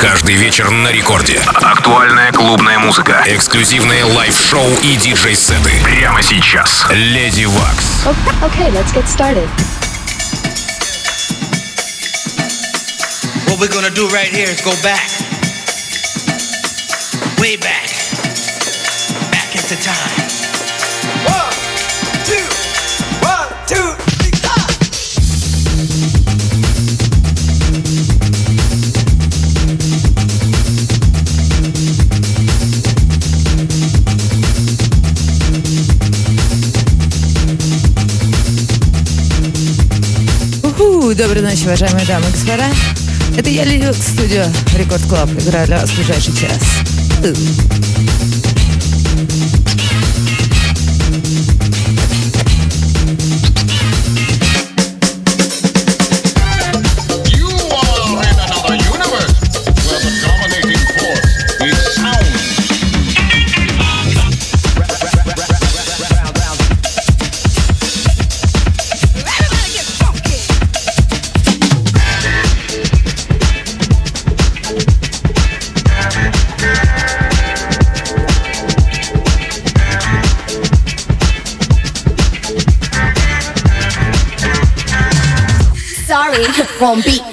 Каждый вечер на рекорде. Актуальная клубная музыка. Эксклюзивные лайв-шоу и диджей-сеты. Прямо сейчас. Леди Вакс. Okay, let's get started. What we're gonna do right here is go back. Way back. Back into time. Уху, доброй ночи, уважаемые дамы и господа. Это я, Лилит, студио Рекорд Клаб. Играю для вас в ближайший час. Won't beat.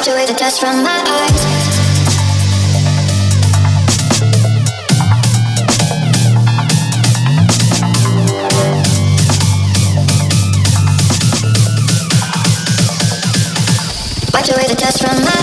Wipe away the dust from my eyes. Wipe away the dust from my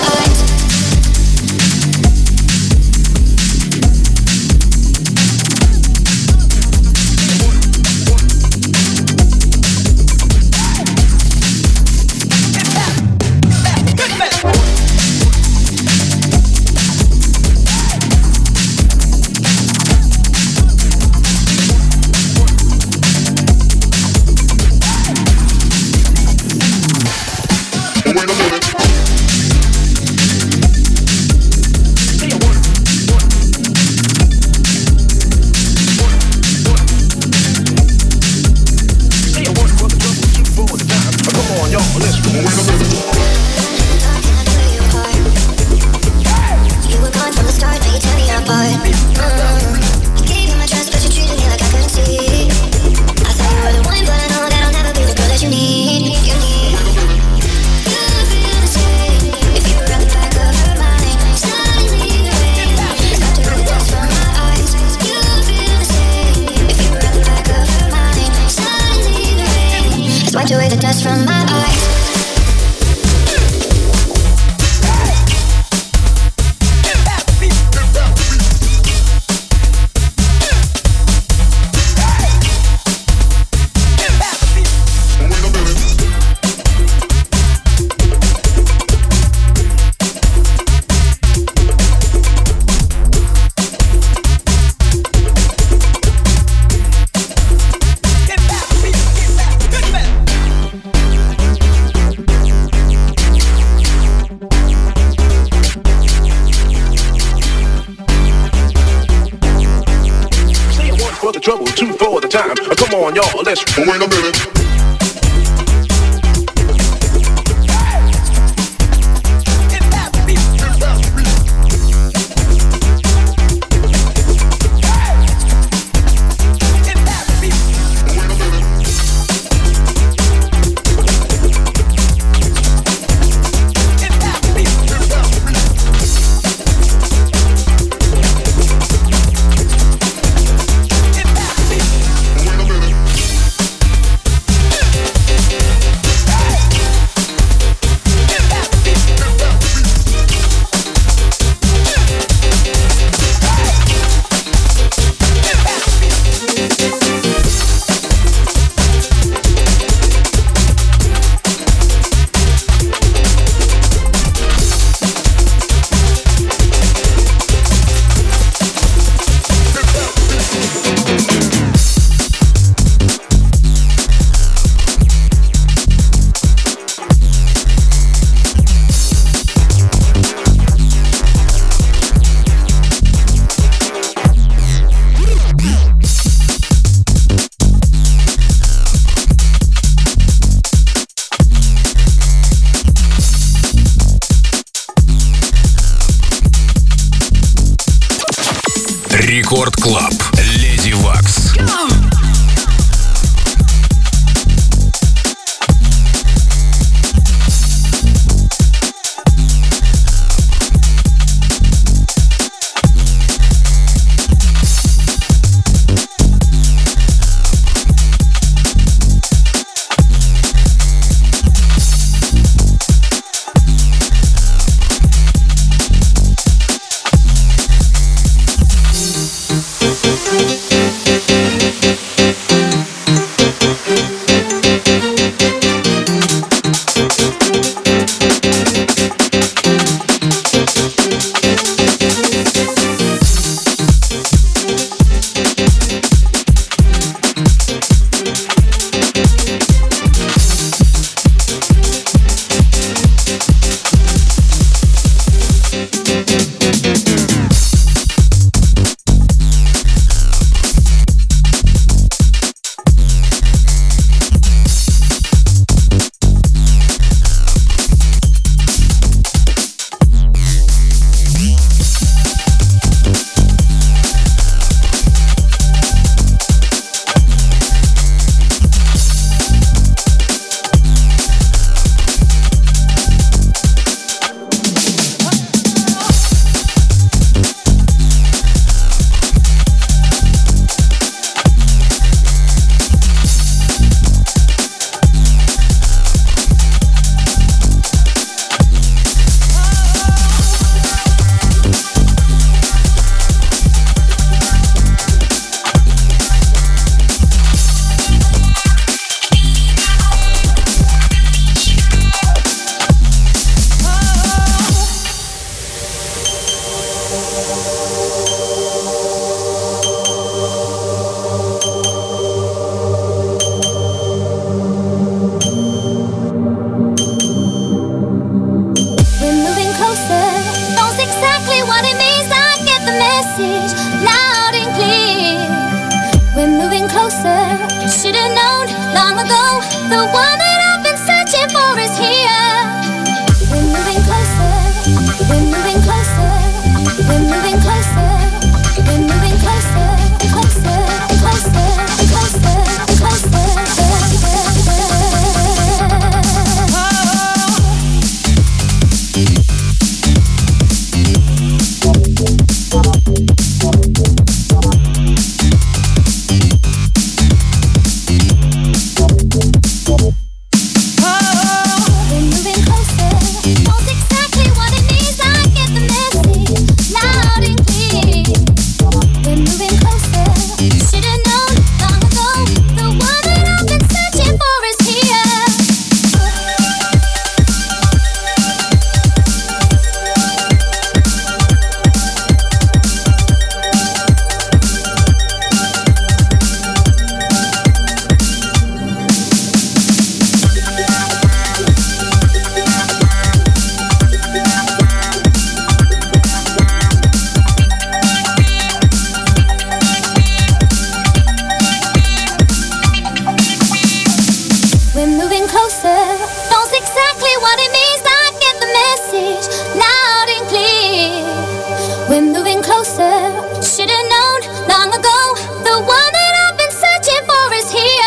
on y'all. Let's rewind a minute. Рекорд Клаб. Леди Вакс. getting closer. Knows exactly what it means. I get the message loud and clear. We're moving closer. Should've known long ago. The one that I've been searching for is here.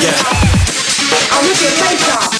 Yeah. I'm with your face off.